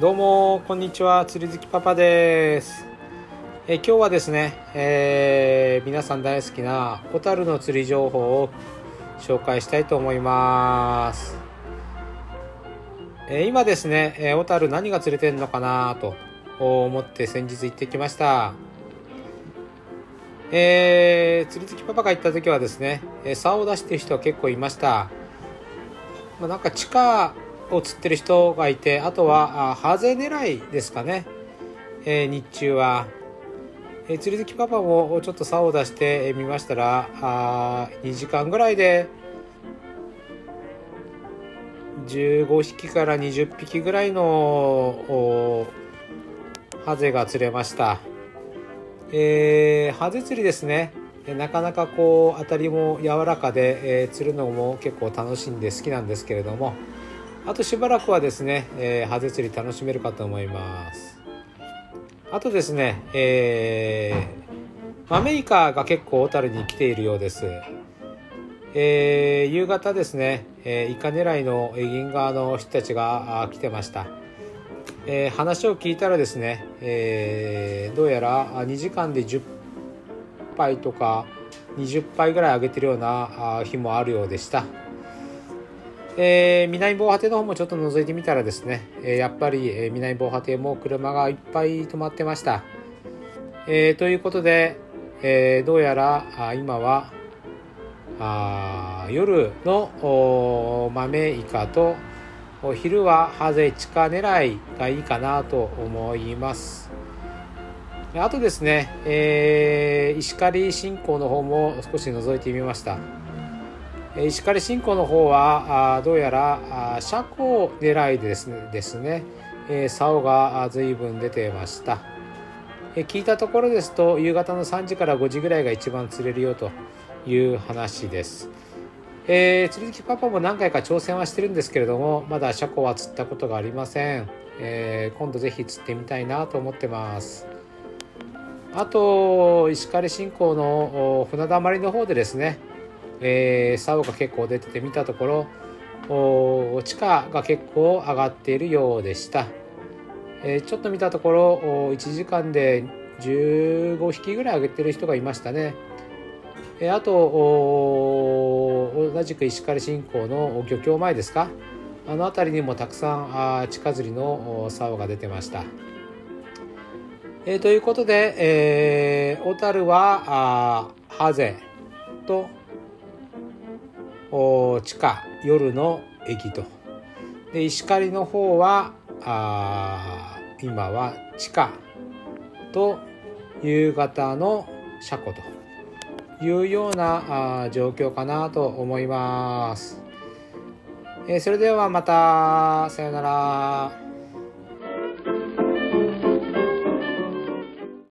どうもこんにちは。釣り好きパパです。え今日はですね、えー、皆さん大好きなホタルの釣り情報を紹介したいと思います。え今ですね、え小樽何が釣れてんのかなと思って先日行ってきました。えー、釣り好きパパが行った時はですね、え竿を出してる人は結構いました。まあ、なんか地下を釣ってる人がいてあとはあハゼ狙いですかね、えー、日中は、えー、釣り好きパパもちょっと竿を出してみましたらあ2時間ぐらいで15匹から20匹ぐらいのハゼが釣れました、えー、ハゼ釣りですね。なかなかこう当たりも柔らかで、えー、釣るのも結構楽しんで好きなんですけれどもあとしばらくはですね、えー、ハゼ釣り楽しめるかと思います。あとですね、えー、マメイカが結構小樽に来ているようです。えー、夕方ですね、えー、イカ狙いの銀川の人たちが来てました、えー、話を聞いたらですね、えー、どうやら2時間で10杯とか20杯ぐらい上げてるような日もあるようでした。えー、南防波堤の方もちょっと覗いてみたらですね、え、やっぱり、え、南防波堤も車がいっぱい止まってました。え、ということで、え、どうやらあ今はあ夜の豆イカとお昼はハゼ地下狙いがいいかなと思います。あとですね、えー、石狩信仰の方も少し覗いてみました。石狩信仰の方はどうやら車庫狙いですね。ですね、竿が随分出てました、聞いたところですと夕方の3時から5時ぐらいが一番釣れるよという話です、えー、釣り好きパパも何回か挑戦はしてるんですけれどもまだ車庫は釣ったことがありません、えー、今度ぜひ釣ってみたいなと思ってます。あと石狩信仰の船だまりの方でですね、えー、竿が結構出てて見たところ地価が結構上がっているようでした、えー、ちょっと見たところ1時間で15匹ぐらい上げてる人がいましたね、えー、あと同じく石狩新港の漁協前ですか？あの辺りにもたくさんあ地下釣りの竿が出てました。えー、ということで、えー、小樽はあハゼと地下夜の駅とで石狩の方はあ今は地下と夕方の車庫というようなあ状況かなと思います。えー、それではまたさようなら。